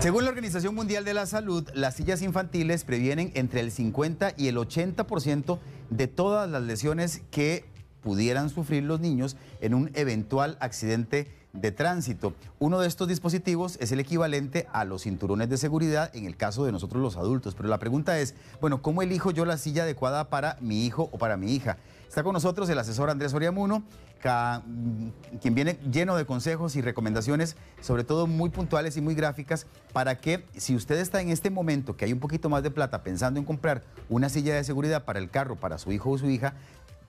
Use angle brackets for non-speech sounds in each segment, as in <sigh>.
Según la Organización Mundial de la Salud, las sillas infantiles previenen entre el 50 y el 80% de todas las lesiones que pudieran sufrir los niños en un eventual accidente de tránsito. Uno de estos dispositivos es el equivalente a los cinturones de seguridad en el caso de nosotros los adultos. Pero la pregunta es, bueno, ¿cómo elijo yo la silla adecuada para mi hijo o para mi hija? Está con nosotros el asesor Andrés Oriamuno, quien viene lleno de consejos y recomendaciones, sobre todo muy puntuales y muy gráficas, para que si usted está en este momento que hay un poquito más de plata pensando en comprar una silla de seguridad para el carro, para su hijo o su hija,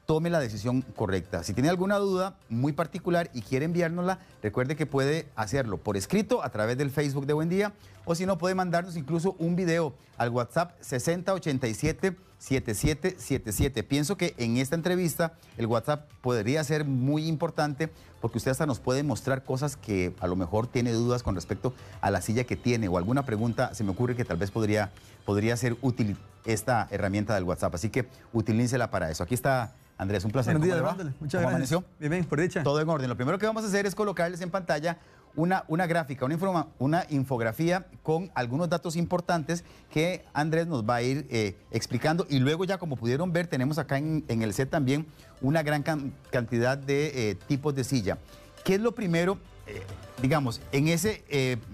tome la decisión correcta. Si tiene alguna duda muy particular y quiere enviárnosla, recuerde que puede hacerlo por escrito a través del Facebook de Buen Día o si no puede mandarnos incluso un video al WhatsApp 6087 7777. Pienso que en esta entrevista el WhatsApp podría ser muy importante porque usted hasta nos puede mostrar cosas que a lo mejor tiene dudas con respecto a la silla que tiene o alguna pregunta se me ocurre que tal vez podría, podría ser útil esta herramienta del WhatsApp. Así que utilícela para eso. Aquí está Andrés, un placer. Buenos días, Muchas gracias. Bien, bien, por dicha. Todo en orden. Lo primero que vamos a hacer es colocarles en pantalla una, una gráfica, una, una infografía con algunos datos importantes que Andrés nos va a ir eh, explicando. Y luego ya, como pudieron ver, tenemos acá en, el set también una gran cantidad de eh, tipos de silla. ¿Qué es lo primero? Eh, digamos, en ese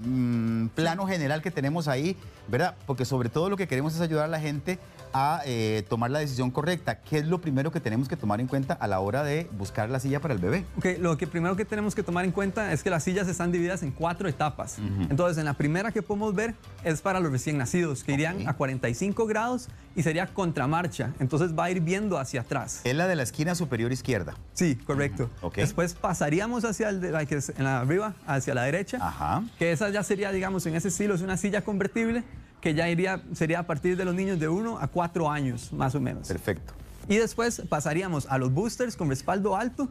mm, plano general que tenemos ahí, ¿verdad? Porque sobre todo lo que queremos es ayudar a la gente a eh, tomar la decisión correcta. ¿Qué es lo primero que tenemos que tomar en cuenta a la hora de buscar la silla para el bebé? Ok, lo que primero que tenemos que tomar en cuenta es que las sillas están divididas en cuatro etapas. Entonces, en la primera que podemos ver es para los recién nacidos, que irían a 45 grados y sería contramarcha. Entonces va a ir viendo hacia atrás. Es la de la esquina superior izquierda. Sí, correcto. Después pasaríamos hacia el de la que es en la arriba, hacia la derecha. Ajá. Que esa ya sería, digamos, en ese estilo, es una silla convertible que ya iría, sería a partir de los niños de 1 a 4 años, más o menos. Perfecto. Y después pasaríamos a los boosters con respaldo alto,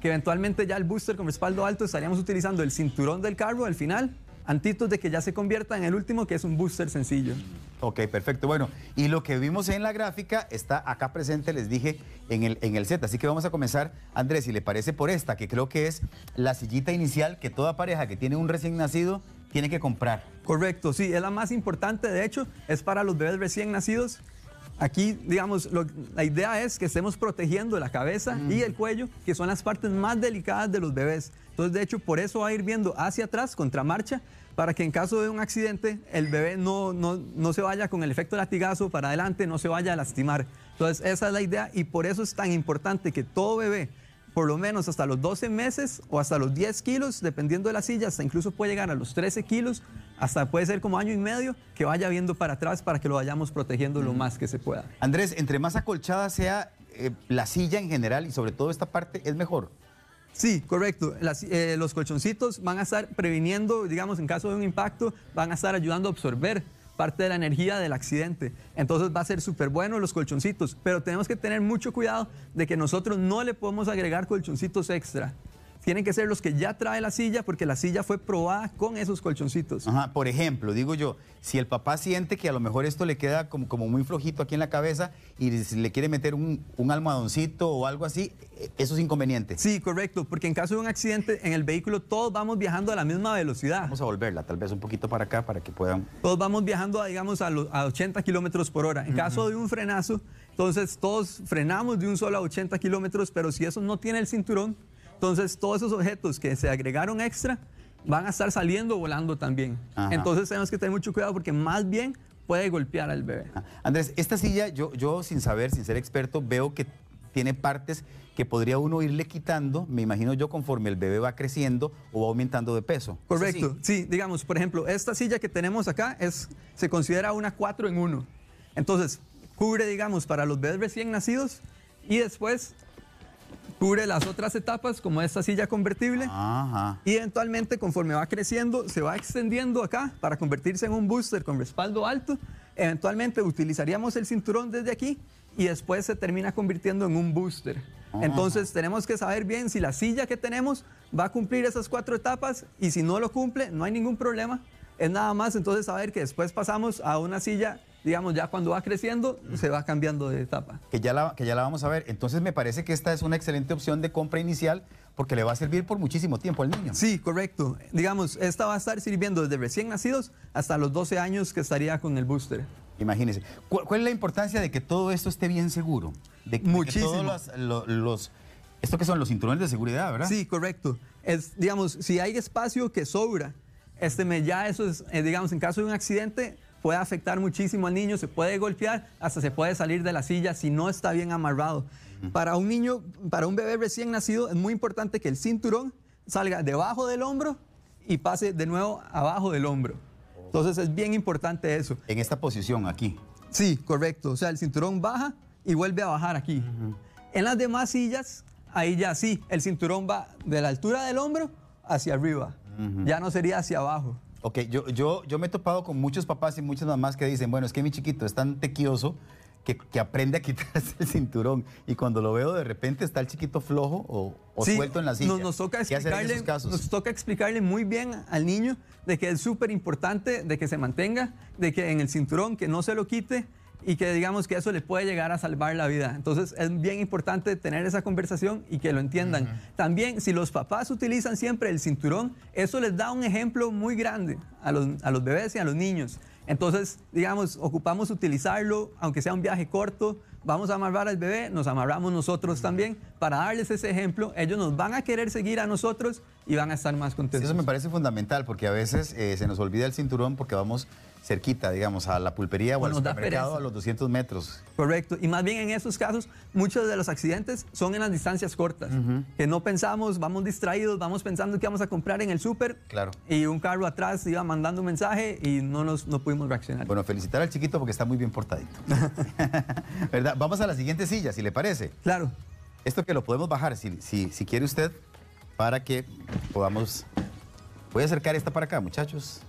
que eventualmente ya el booster con respaldo alto estaríamos utilizando el cinturón del carro al final, antitos de que ya se convierta en el último, que es un booster sencillo. Ok, perfecto. Bueno, y lo que vimos en la gráfica está acá presente, les dije, en el, en el set. Así que vamos a comenzar, Andrés, si le parece por esta, que creo que es la sillita inicial que toda pareja que tiene un recién nacido tiene que comprar. Correcto, sí, es la más importante, de hecho, es para los bebés recién nacidos. Aquí, digamos, la idea es que estemos protegiendo la cabeza y el cuello, que son las partes más delicadas de los bebés. Entonces, de hecho, por eso va a ir viendo hacia atrás, contra marcha, para que en caso de un accidente el bebé no, no, no se vaya con el efecto latigazo para adelante, no se vaya a lastimar. Entonces, esa es la idea y por eso es tan importante que todo bebé por lo menos hasta los 12 meses o hasta los 10 kilos, dependiendo de la silla, hasta incluso puede llegar a los 13 kilos, hasta puede ser como año y medio, que vaya viendo para atrás para que lo vayamos protegiendo lo más que se pueda. Andrés, entre más acolchada sea eh, la silla en general y sobre todo esta parte, es mejor. Sí, correcto. Eh, los colchoncitos van a estar previniendo, digamos, en caso de un impacto, van a estar ayudando a absorber parte de la energía del accidente. Entonces va a ser súper bueno los colchoncitos, pero tenemos que tener mucho cuidado de que nosotros no le podemos agregar colchoncitos extra tienen que ser los que ya trae la silla porque la silla fue probada con esos colchoncitos. Ajá, por ejemplo, digo yo, si el papá siente que a lo mejor esto le queda como, como muy flojito aquí en la cabeza y le quiere meter un, un almohadoncito o algo así, eso es inconveniente. Sí, correcto, porque en caso de un accidente en el vehículo todos vamos viajando a la misma velocidad. Vamos a volverla, tal vez un poquito para acá para que puedan... Todos vamos viajando, digamos, a, a 80 kilómetros por hora. En caso de un frenazo, entonces todos frenamos de un solo a 80 kilómetros, pero si eso no tiene el cinturón, entonces, todos esos objetos que se agregaron extra van a estar saliendo volando también. Entonces, tenemos que tener mucho cuidado porque más bien puede golpear al bebé. Andrés, esta silla, yo, yo sin saber, sin ser experto, veo que tiene partes que podría uno irle quitando, me imagino yo, conforme el bebé va creciendo o va aumentando de peso. Correcto, sí? digamos, por ejemplo, esta silla que tenemos acá es, se considera una 4 en 1. Entonces, cubre, digamos, para los bebés recién nacidos y después cubre las otras etapas como esta silla convertible y eventualmente conforme va creciendo se va extendiendo acá para convertirse en un booster con respaldo alto. Eventualmente utilizaríamos el cinturón desde aquí y después se termina convirtiendo en un booster. Entonces tenemos que saber bien si la silla que tenemos va a cumplir esas cuatro etapas y si no lo cumple no hay ningún problema. Es nada más entonces saber que después pasamos a una silla digamos, ya cuando va creciendo, se va cambiando de etapa. Que ya, la, que ya la vamos a ver. Entonces me parece que esta es una excelente opción de compra inicial porque le va a servir por muchísimo tiempo al niño. Sí, correcto. Digamos, esta va a estar sirviendo desde recién nacidos hasta los 12 años que estaría con el booster. Imagínese. ¿Cuál, cuál es la importancia de que todo esto esté bien seguro? De, de que Muchísimo. todos los, lo- los- esto que son los cinturones de seguridad, ¿verdad? Sí, correcto. Es, digamos, si hay espacio que sobra, este, ya eso es, eh, digamos, en caso de un accidente, puede afectar muchísimo al niño, se puede golpear, hasta se puede salir de la silla si no está bien amarrado. Para un niño, para un bebé recién nacido, es muy importante que el cinturón salga debajo del hombro y pase de nuevo abajo del hombro. Entonces es bien importante eso. En esta posición aquí. Sí, correcto. O sea, el cinturón baja y vuelve a bajar aquí. En las demás sillas, ahí ya sí, el cinturón va de la altura del hombro hacia arriba. Ya no sería hacia abajo. Ok, yo, yo, yo me he topado con muchos papás y muchas mamás que dicen, bueno, es que mi chiquito es tan tequioso que, que aprende a <laughs> quitarse el cinturón. Y cuando lo veo, de repente está el chiquito flojo o, o Sí, suelto en la silla. Nos, nos toca ¿Qué hacer en explicarle, esos casos? nos toca explicarle muy bien al niño de que es súper importante de que se mantenga, de que en el cinturón, que no se lo quite y que digamos que eso le puede llegar a salvar la vida. Entonces es bien importante tener esa conversación y que lo entiendan. También si los papás utilizan siempre el cinturón, eso les da un ejemplo muy grande a los, a los bebés y a los niños. Entonces, digamos, ocupamos utilizarlo, aunque sea un viaje corto, vamos a amarrar al bebé, nos amarramos nosotros también para darles ese ejemplo. Ellos nos van a querer seguir a nosotros y van a estar más Sí, contentos. eso me parece fundamental porque a veces eh, se nos olvida el cinturón porque vamos cerquita, digamos, a la pulpería o, al supermercado a los 200 metros. Correcto. Y más bien en esos casos, muchos de los accidentes son en las distancias cortas, que no pensamos, vamos distraídos, vamos pensando que vamos a comprar en el súper Claro. y un carro atrás iba mandando un mensaje y no, nos, no pudimos reaccionar. Bueno, felicitar al chiquito porque está muy bien portadito. <laughs> ¿Verdad? Vamos a la siguiente silla, si le parece. Claro. Esto que lo podemos bajar, si, si, si quiere usted, para que podamos... Voy a acercar esta para acá, muchachos.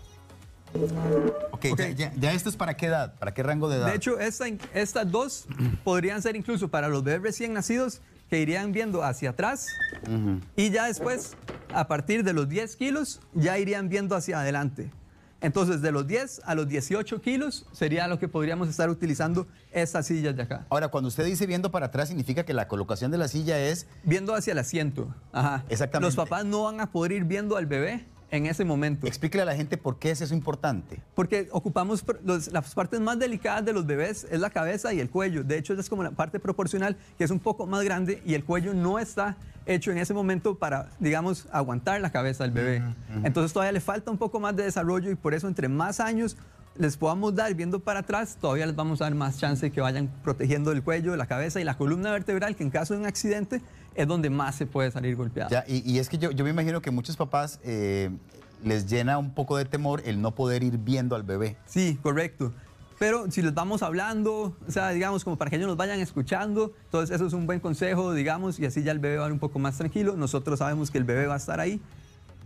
Ok, Ok. Ya, ya- ya esto es para qué edad, para qué rango de edad. De hecho, esta- estas dos podrían ser incluso para los bebés recién nacidos que irían viendo hacia atrás Ujú. y ya después, a partir de los 10 kilos, ya irían viendo hacia adelante. Entonces, de los 10 a los 18 kilos sería lo que podríamos estar utilizando estas sillas de acá. Ahora, cuando usted dice viendo para atrás, significa que la colocación de la silla es... Viendo hacia el asiento. Ajá. Exactamente. Los papás no van a poder ir viendo al bebé en ese momento. Explíquele a la gente por qué es eso importante. Porque ocupamos los- las partes más delicadas de los bebés es la cabeza y el cuello. De hecho, es como la parte proporcional, que es un poco más grande y el cuello no está hecho en ese momento para, digamos, aguantar la cabeza del bebé. Entonces todavía le falta un poco más de desarrollo y por eso entre más años les podamos dar viendo para atrás, todavía les vamos a dar más chance de que vayan protegiendo el cuello, la cabeza y la columna vertebral, que en caso de un accidente es donde más se puede salir golpeado. Ya, y, y es que yo, yo me imagino que muchos papás eh, les llena un poco de temor el no poder ir viendo al bebé. Sí, correcto. Pero si les vamos hablando, o sea, digamos, como para que ellos nos vayan escuchando, entonces eso es un buen consejo, digamos, y así ya el bebé va a ir un poco más tranquilo. Nosotros sabemos que el bebé va a estar ahí,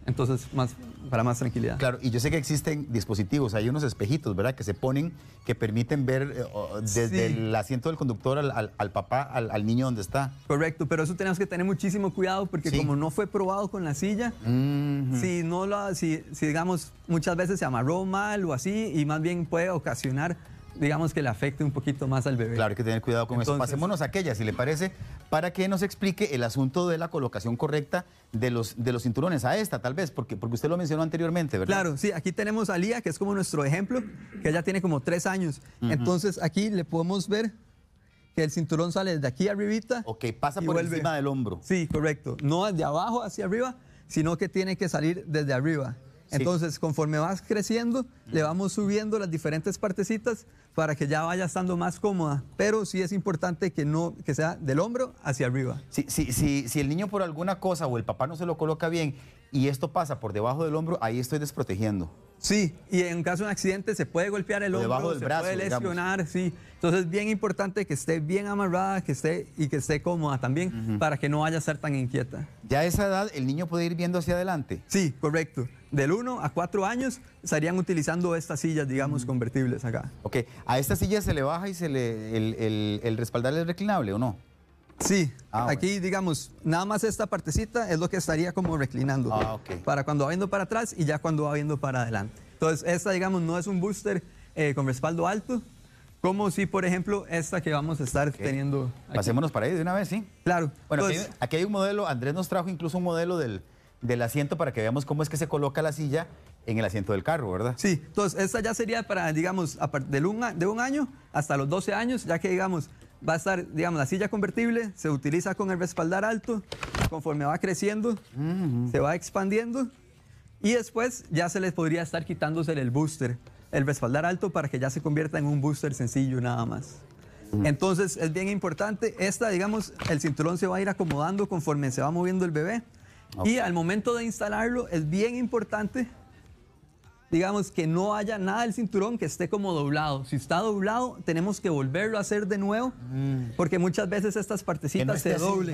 entonces más, para más tranquilidad. Claro, y yo sé que existen dispositivos, hay unos espejitos, ¿verdad? Que se ponen, que permiten ver eh, desde Sí. el asiento del conductor al, al- al papá, al, al niño donde está. Correcto, pero eso tenemos que tener muchísimo cuidado porque Sí. como no fue probado con la silla, si no lo, si, si digamos muchas veces se amarró mal o así y más bien puede ocasionar, digamos que le afecte un poquito más al bebé. Claro, hay que tener cuidado con eso. Entonces- Pasémonos a aquella, si le parece, para que nos explique el asunto de la colocación correcta de los, de los cinturones. A esta, tal vez, porque, porque usted lo mencionó anteriormente, ¿verdad? Claro, sí, aquí tenemos a Lía, que es como nuestro ejemplo, que ella tiene como tres años. Entonces aquí le podemos ver que el cinturón sale desde aquí arribita. Ok, pasa por vuelve. encima del hombro. Sí, correcto. No de abajo hacia arriba, sino que tiene que salir desde arriba. Entonces, conforme vas creciendo, le vamos subiendo las diferentes partecitas para que ya vaya estando más cómoda. Pero sí es importante que no que sea del hombro hacia arriba. Si, si, si, si el niño por alguna cosa o el papá no se lo coloca bien y esto pasa por debajo del hombro, ahí estoy desprotegiendo. Sí, y en caso de un accidente se puede golpear el O hombro, del se brazo, puede digamos. lesionar, sí. Entonces es bien importante que esté bien amarrada, que esté y que esté cómoda también para que no vaya a ser tan inquieta. Ya a esa edad el niño puede ir viendo hacia adelante. Sí, correcto. Del 1 a 4 años estarían utilizando estas sillas, digamos, convertibles acá. Ok, a esta silla se le baja y se le, el, el, el respaldar es reclinable o no? Sí, Ah, aquí, digamos, nada más esta partecita es lo que estaría como reclinando. Ah, ok. Para cuando va viendo para atrás y ya cuando va viendo para adelante. Entonces, esta, digamos, no es un booster eh, con respaldo alto, Como si, por ejemplo, esta que vamos a estar teniendo. Aquí. Pasémonos para ahí de una vez, ¿sí? Claro. Bueno, aquí, Entonces, aquí hay un modelo, Andrés nos trajo incluso un modelo del, del asiento para que veamos cómo es que se coloca la silla en el asiento del carro, ¿verdad? Sí, entonces esta ya sería para, digamos, del un de un año hasta los 12 años, ya que, digamos, va a estar, digamos, la silla convertible, se utiliza con el respaldar alto, conforme va creciendo, se va expandiendo y después ya se les podría estar quitándose el booster, el respaldar alto para que ya se convierta en un booster sencillo nada más. Entonces es bien importante, esta, digamos, el cinturón se va a ir acomodando conforme se va moviendo el bebé y al momento de instalarlo es bien importante digamos, que no haya nada del cinturón que esté como doblado. Si está doblado, tenemos que volverlo a hacer de nuevo, porque muchas veces estas no partecitas esté se doblen.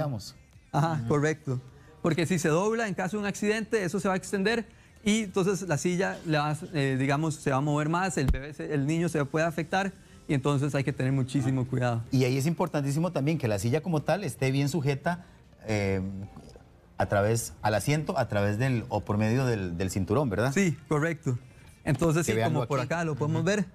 Ajá, correcto. Porque si se dobla en caso de un accidente, eso se va a extender y entonces la silla, eh, digamos, se va a mover más, el, bebé se- el niño se puede afectar y entonces hay que tener muchísimo cuidado. Y ahí es importantísimo también que la silla como tal esté bien sujeta eh, a través, al asiento, a través del, o por medio del, del cinturón, ¿verdad? Sí, correcto. Entonces, sí, como por aquí. acá lo podemos ver.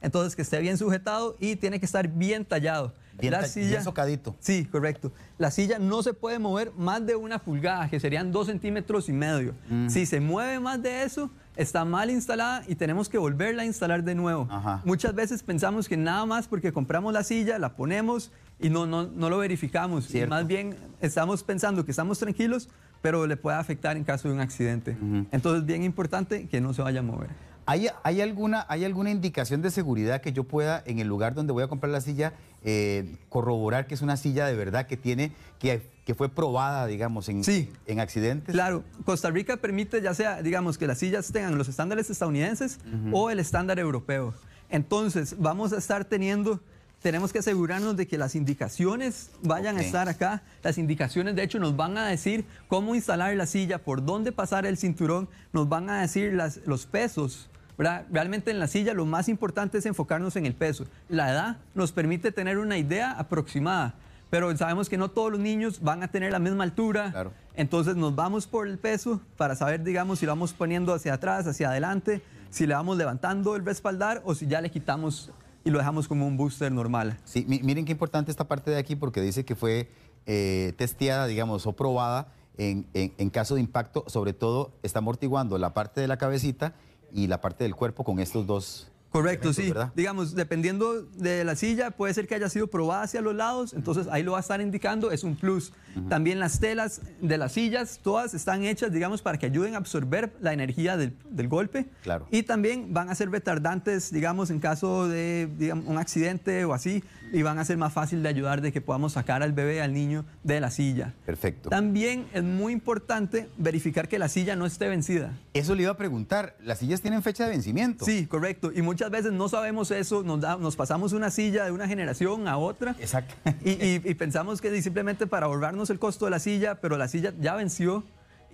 Entonces, que esté bien sujetado y tiene que estar bien tallado. Bien ta- bien socadito. Sí, correcto. La silla no se puede mover más de una pulgada, que serían dos centímetros y medio. Si se mueve más de eso, está mal instalada y tenemos que volverla a instalar de nuevo. Ajá. Muchas veces pensamos que nada más porque compramos la silla, la ponemos y no, no, no lo verificamos. Y más bien estamos pensando que estamos tranquilos, pero le puede afectar en caso de un accidente. Entonces, bien importante que no se vaya a mover. ¿Hay, hay, alguna, ¿Hay alguna indicación de seguridad que yo pueda, en el lugar donde voy a comprar la silla, eh, corroborar que es una silla de verdad que tiene, que, que fue probada, digamos, en, Sí. en accidentes? Claro, Costa Rica permite ya sea, digamos, que las sillas tengan los estándares estadounidenses o el estándar europeo. Entonces, vamos a estar teniendo, tenemos que asegurarnos de que las indicaciones vayan Ok. a estar acá. Las indicaciones, de hecho, nos van a decir cómo instalar la silla, por dónde pasar el cinturón, nos van a decir las- los pesos. ¿verdad? Realmente en la silla lo más importante es enfocarnos en el peso. La edad nos permite tener una idea aproximada, pero sabemos que no todos los niños van a tener la misma altura. Claro. Entonces nos vamos por el peso para saber, digamos, si lo vamos poniendo hacia atrás, hacia adelante, si le vamos levantando el respaldar o si ya le quitamos y lo dejamos como un booster normal. Sí, mi- miren qué importante esta parte de aquí porque dice que fue eh, testeada, digamos, o probada en- en caso de impacto, sobre todo está amortiguando la parte de la cabecita y la parte del cuerpo con estos dos. Correcto, sí. ¿verdad? Digamos, dependiendo de la silla, puede ser que haya sido probada hacia los lados, entonces ahí lo va a estar indicando, es un plus. También las telas de las sillas, todas están hechas, digamos, para que ayuden a absorber la energía del, del golpe. Claro. Y también van a ser retardantes, digamos, en caso de digamos, un accidente o así, y van a ser más fácil de ayudar de que podamos sacar al bebé, al niño, de la silla. Perfecto. También es muy importante verificar que la silla no esté vencida. Eso le iba a preguntar, ¿las sillas tienen fecha de vencimiento? Sí, correcto. Y muchas veces no sabemos eso, nos, da- nos pasamos una silla de una generación a otra Exacto. y, y- y pensamos que simplemente para ahorrarnos el costo de la silla, pero la silla ya venció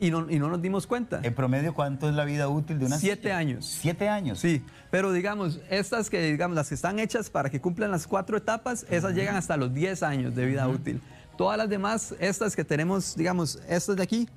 y no, y no nos dimos cuenta. ¿En promedio cuánto es la vida útil de una Siete silla? años. Siete años. Sí, pero digamos, estas que, digamos, las que están hechas para que cumplan las cuatro etapas, esas llegan hasta los 10 años de vida útil. Todas las demás, estas que tenemos, digamos, estas de aquí,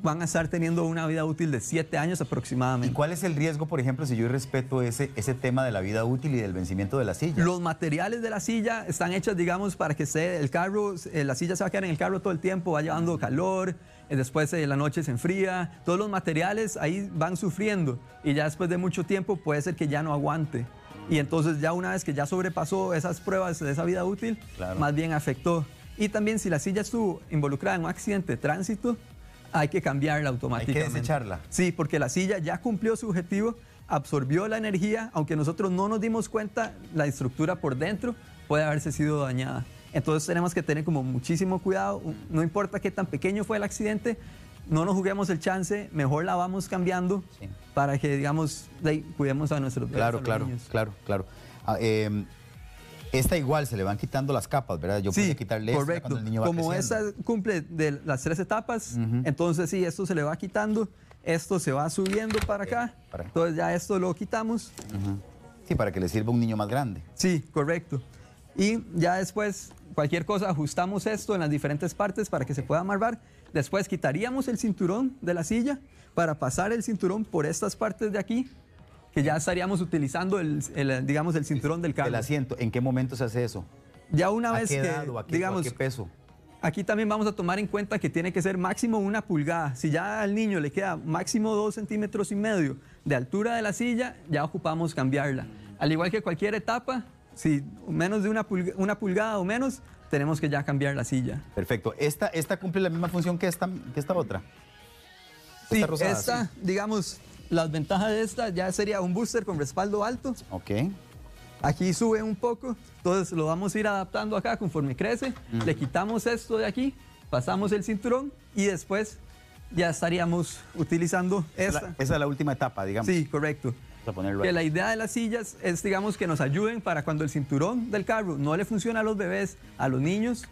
van a estar teniendo una vida útil de 7 años ¿Y aproximadamente. cuál es el riesgo, por ejemplo, si yo respeto ese, ese tema de la vida útil y del vencimiento de la silla? Los materiales de la silla están hechos, digamos, para que esté el carro, eh, la silla se va a quedar en el carro todo el tiempo, va llevando calor, después en la noche se enfría, todos los materiales ahí van sufriendo y ya después de mucho tiempo puede ser que ya no aguante. Y entonces ya una vez que ya sobrepasó esas pruebas de esa vida útil, Claro. más bien afectó. Y también si la silla estuvo involucrada en un accidente de tránsito, hay que cambiarla automáticamente. desecharla. Sí, porque la silla ya cumplió su objetivo, absorbió la energía, aunque nosotros no nos dimos cuenta, la estructura por dentro puede haberse sido dañada. Entonces tenemos que tener como muchísimo cuidado, no importa qué tan pequeño fue el accidente, no nos juguemos el chance, mejor la vamos cambiando Sí. para que, digamos, ahí cuidemos a nuestros a Claro, claro, niños. claro, claro. Ah, eh, esta igual se le van quitando las capas, ¿verdad? Yo Sí, podría quitarle esta correcto. cuando el niño va Como creciendo. esta cumple de las tres etapas, entonces sí, esto se le va quitando, esto se va subiendo para acá, para- entonces ya esto lo quitamos. Sí, para que le sirva a un niño más grande. Sí, correcto. Y ya después, cualquier cosa, ajustamos esto en las diferentes partes para que se pueda amarrar. Después quitaríamos el cinturón de la silla para pasar el cinturón por estas partes de aquí, que ya estaríamos utilizando el, el, digamos, el cinturón del carro. El asiento, ¿en qué momento se hace eso? Ya una ¿A vez qué que, a qué, a digamos, qué peso? Aquí también vamos a tomar en cuenta que tiene que ser máximo una pulgada. Si ya al niño le queda máximo dos centímetros y medio de altura de la silla, ya ocupamos cambiarla. Al igual que cualquier etapa, si menos de una, pulga- una pulgada o menos, tenemos que ya cambiar la silla. Perfecto. ¿Esta, esta cumple la misma función que esta, que esta otra? Sí, Esta rosada, esta, sí. digamos, las ventajas de esta ya sería un booster con respaldo alto. Ok. Aquí sube un poco, entonces lo vamos a ir adaptando acá conforme crece. Le quitamos esto de aquí, pasamos el cinturón y después ya estaríamos utilizando Esa es esta. la- esa es la última etapa, digamos. Sí, correcto. A ponerlo Que ahí. la idea de las sillas es, digamos, que nos ayuden para cuando el cinturón del carro no le funciona a los bebés, a los niños.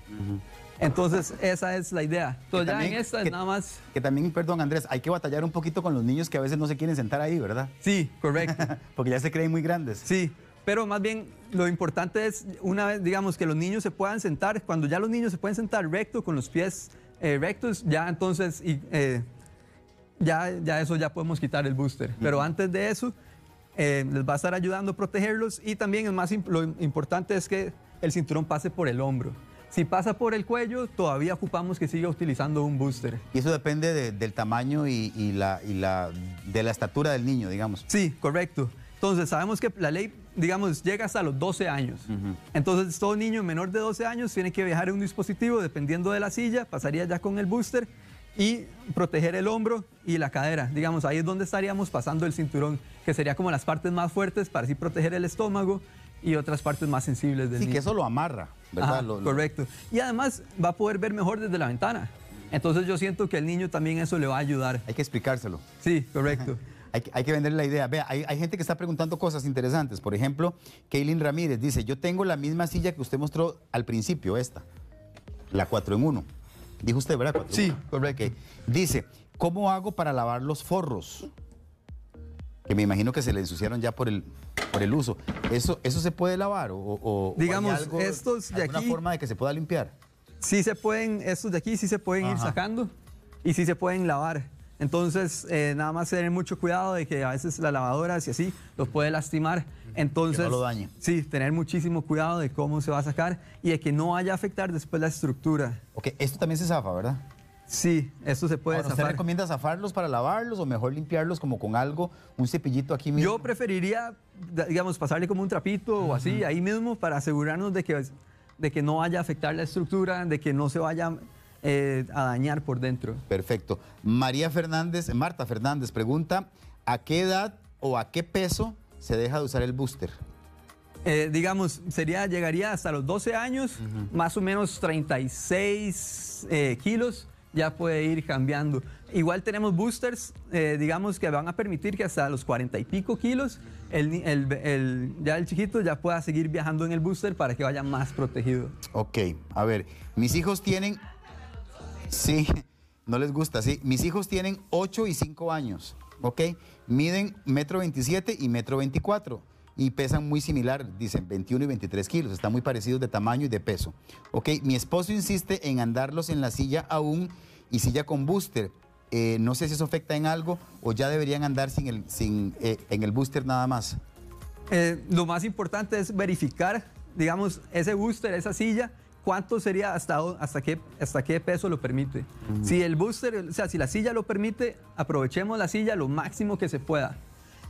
Entonces, esa es la idea. Entonces, ya también- en esta que- es nada más. Que también, perdón Andrés, hay que batallar un poquito con los niños que a veces no se quieren sentar ahí, ¿verdad? Sí, correcto. <laughs> Porque ya se creen muy grandes. Sí, pero más bien lo importante es, una vez, digamos, que los niños se puedan sentar, cuando ya los niños se pueden sentar recto, con los pies eh, rectos, ya entonces, y, eh, ya, ya eso ya podemos quitar el booster. Pero antes de eso, eh, les va a estar ayudando a protegerlos y también el más, imp- lo importante es que el cinturón pase por el hombro. Si pasa por el cuello, todavía ocupamos que siga utilizando un booster. Y eso depende de- del tamaño y, y la, y la, de la estatura del niño, digamos. Sí, correcto. Entonces, sabemos que la ley, digamos, llega hasta los 12 años. Entonces, todo niño menor de 12 años tiene que viajar en un dispositivo, dependiendo de la silla, pasaría ya con el booster y proteger el hombro y la cadera. Digamos, ahí es donde estaríamos pasando el cinturón, que sería como las partes más fuertes para así proteger el estómago y otras partes más sensibles del Sí, niño. que eso lo amarra, ¿verdad? Ajá, Lo- lo- correcto. Y además va a poder ver mejor desde la ventana. Entonces, yo siento que al niño también eso le va a ayudar. Hay que explicárselo. Sí, correcto. <laughs> Hay, que- hay que venderle la idea. Vea, hay, hay gente que está preguntando cosas interesantes. Por ejemplo, Kaylin Ramírez dice, yo tengo la misma silla que usted mostró al principio, esta, la 4 en 1. Dijo usted, ¿verdad? 4 en Sí, 1. correcto. Ok. Dice, ¿cómo hago para lavar los forros? Que me imagino que se le ensuciaron ya por el, por el uso. ¿Eso, ¿Eso se puede lavar? ¿O, o- hay Digamos, algo- estos de alguna aquí- forma de que se pueda limpiar? sí se pueden, estos de aquí sí se pueden ir sacando y sí se pueden lavar. Entonces, eh, nada más tener mucho cuidado de que a veces la lavadora, si así, los puede lastimar. Entonces, Que no lo dañe. sí, tener muchísimo cuidado de cómo se va a sacar y de que no vaya a afectar después la estructura. Ok, esto también se zafa, ¿verdad? Sí, esto se puede Ahora, ¿Usted zafar. recomienda zafarlos para lavarlos o mejor limpiarlos como con algo, un cepillito aquí mismo? Yo preferiría, digamos, pasarle como un trapito o así, ahí mismo, para asegurarnos de que, de que no vaya a afectar la estructura, de que no se vaya eh, a dañar por dentro. Perfecto. María Fernández, Marta Fernández pregunta, ¿a qué edad o a qué peso se deja de usar el booster? Eh, digamos, sería, llegaría hasta los 12 años, más o menos 36 eh, kilos, ya puede ir cambiando. Igual tenemos boosters, eh, digamos, que van a permitir que hasta los 40 y pico kilos, el, ni- el- el- ya el chiquito ya pueda seguir viajando en el booster para que vaya más protegido. Ok, a ver, mis hijos tienen, sí, <laughs> no les gusta, sí, mis hijos tienen 8 y 5 años, ok, miden metro 27 y metro 24 y pesan muy similar, dicen 21 y 23 kilos, están muy parecidos de tamaño y de peso, ok, mi esposo insiste en andarlos en la silla aún y silla con booster, Eh, no sé si eso afecta en algo o ya deberían andar sin el, sin, eh, en el booster nada más. Eh, lo más importante es verificar, digamos, ese booster, esa silla, cuánto sería hasta, hasta, qué, hasta qué peso lo permite. Si el booster, o sea, si la silla lo permite, aprovechemos la silla lo máximo que se pueda.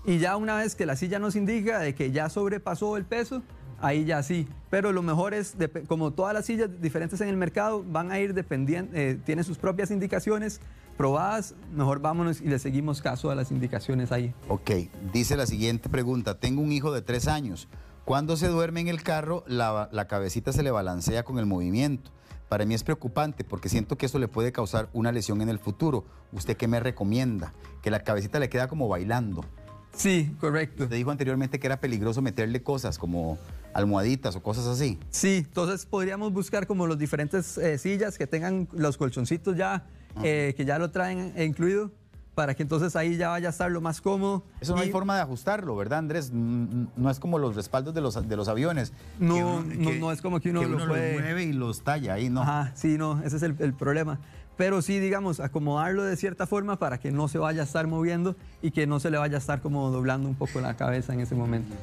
Y ya una vez que la silla nos indica de que ya sobrepasó el peso, ahí ya sí. Pero lo mejor es, como todas las sillas diferentes en el mercado van a ir dependiendo, eh, tienen sus propias indicaciones probadas, mejor vámonos y le seguimos caso a las indicaciones ahí. Ok, dice la siguiente pregunta. Tengo un hijo de tres años. Cuando se duerme en el carro, la, la cabecita se le balancea con el movimiento. Para mí es preocupante porque siento que eso le puede causar una lesión en el futuro. ¿Usted qué me recomienda? Que la cabecita le queda como bailando. Sí, correcto. Usted dijo anteriormente que era peligroso meterle cosas como almohaditas o cosas así. Sí, entonces podríamos buscar como los diferentes eh, sillas que tengan los colchoncitos ya, eh, que ya lo traen incluido, para que entonces ahí ya vaya a estar lo más cómodo. Eso no hay forma de ajustarlo, ¿verdad, Andrés? No es como los respaldos de los, de los aviones. No, que uno- no, no es como que uno lo los puede- mueve y los talla ahí, ¿no? Ajá, sí, no, ese es el, el problema. pero sí, digamos, acomodarlo de cierta forma para que no se vaya a estar moviendo y que no se le vaya a estar como doblando un poco la cabeza en ese momento.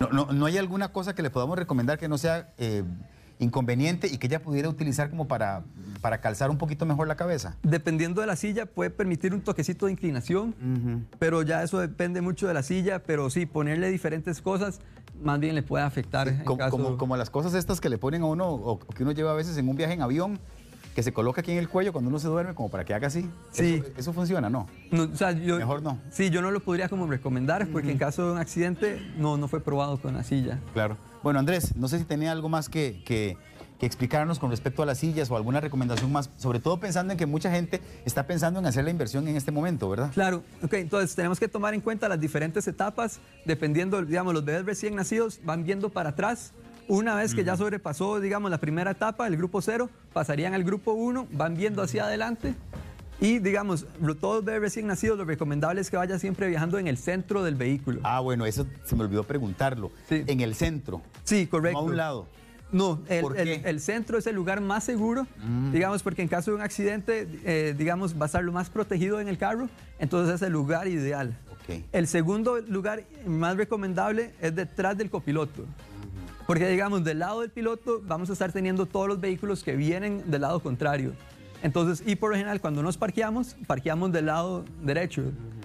No, no, ¿no hay alguna cosa que le podamos recomendar que no sea eh, inconveniente y que ella pudiera utilizar como para, para calzar un poquito mejor la cabeza? Dependiendo de la silla, puede permitir un toquecito de inclinación, pero ya eso depende mucho de la silla, pero sí, ponerle diferentes cosas más bien le puede afectar. en como, caso- como, como las cosas estas que le ponen a uno o que uno lleva a veces en un viaje en avión, que se coloca aquí en el cuello cuando uno se duerme como para que haga así. Sí. Eso, eso funciona, ¿no? No, o sea, yo- Mejor no. Sí, yo no lo podría como recomendar porque en caso de un accidente no, no fue probado con la silla. Claro. Bueno, Andrés, no sé si tenía algo más que, que, que explicarnos con respecto a las sillas o alguna recomendación más, sobre todo pensando en que mucha gente está pensando en hacer la inversión en este momento, ¿verdad? Claro, ok, entonces tenemos que tomar en cuenta las diferentes etapas, dependiendo, digamos, los bebés recién nacidos van viendo para atrás. Una vez que ya sobrepasó, digamos, la primera etapa, el grupo cero, pasarían al grupo uno, van viendo hacia adelante. Y, digamos, todos bebés recién nacidos, lo recomendable es que vaya siempre viajando en el centro del vehículo. Ah, bueno, eso se me olvidó preguntarlo. Sí. En el centro. Sí, correcto. No a un lado. No, el, ¿Por el-? Mm. centro es el lugar más seguro, digamos, porque en caso de un accidente, eh, digamos, va a estar lo más protegido en el carro, entonces es el lugar ideal. Ok. El segundo lugar más recomendable es detrás del copiloto. Porque, digamos, del lado del piloto vamos a estar teniendo todos los vehículos que vienen del lado contrario. Entonces, y por lo general, cuando nos parqueamos, parqueamos del lado derecho.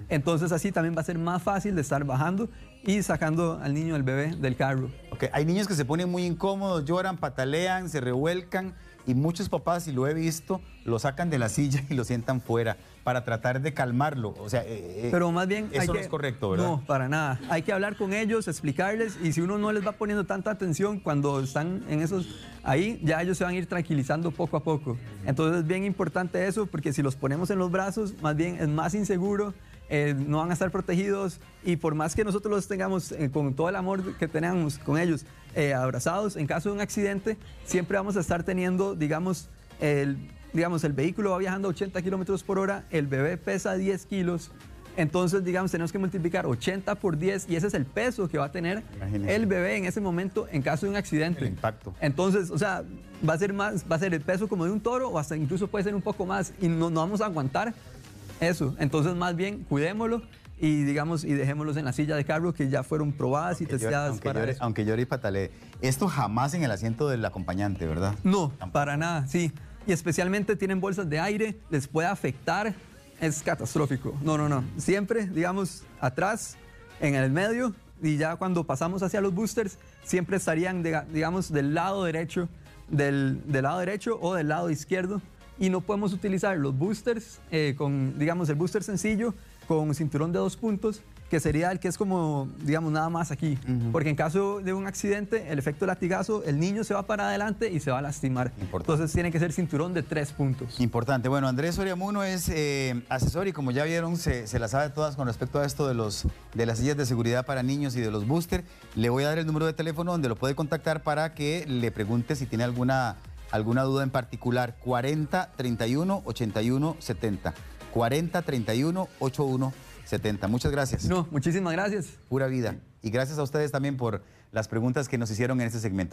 Entonces, así también va a ser más fácil de estar bajando y sacando al niño, al bebé, del carro. Ok, Hay niños que se ponen muy incómodos, lloran, patalean, se revuelcan y muchos papás, y lo he visto, lo sacan de la silla y lo sientan fuera para tratar de calmarlo. O sea, eh, eh, Pero más bien... hay Eso no que- es correcto, ¿verdad? No, para nada. Hay que hablar con ellos, explicarles y si uno no les va poniendo tanta atención cuando están en esos ahí, ya ellos se van a ir tranquilizando poco a poco. Entonces es bien importante eso porque si los ponemos en los brazos, más bien es más inseguro. Eh, no van a estar protegidos y por más que nosotros los tengamos eh, con todo el amor que tenemos con ellos eh, abrazados, en caso de un accidente, siempre vamos a estar teniendo, digamos, el, digamos, el vehículo va viajando a 80 kilómetros por hora, el bebé pesa 10 kilos, entonces, digamos, tenemos que multiplicar 80 por 10 y ese es el peso que va a tener el bebé en ese momento en caso de un accidente. El impacto. Entonces, o sea, va a ser más, va a ser el peso como de un toro o hasta incluso puede ser un poco más y no, no vamos a aguantar eso. Entonces, más bien, cuidémoslo y digamos y dejémoslos en la silla de carro que ya fueron probadas y aunque llore- testeadas aunque, para llore, eso. aunque llore y patalee. Esto jamás en el asiento del acompañante, ¿verdad? No, Tampoco. para nada, sí. Y especialmente tienen bolsas de aire, les puede afectar, es catastrófico. No, no, no. Siempre, digamos, atrás, en el medio, y ya cuando pasamos hacia los boosters, siempre estarían, diga- digamos, del lado derecho, del, del lado derecho o del lado izquierdo. Y no podemos utilizar los boosters eh, con, digamos, el booster sencillo con cinturón de dos puntos, que sería el que es como, digamos, nada más aquí. Porque en caso de un accidente, el efecto latigazo, el niño se va para adelante y se va a lastimar. Importante. Entonces tiene que ser cinturón de tres puntos. Importante. Bueno, Andrés Oriamuno es eh, asesor y como ya vieron, se, se la sabe todas con respecto a esto de, los, de las sillas de seguridad para niños y de los booster. Le voy a dar el número de teléfono donde lo puede contactar para que le pregunte si tiene alguna, alguna duda en particular. 40 31 81 70. 40 31 81 70. Muchas gracias. No, muchísimas gracias. Pura vida. Y gracias a ustedes también por las preguntas que nos hicieron en este segmento.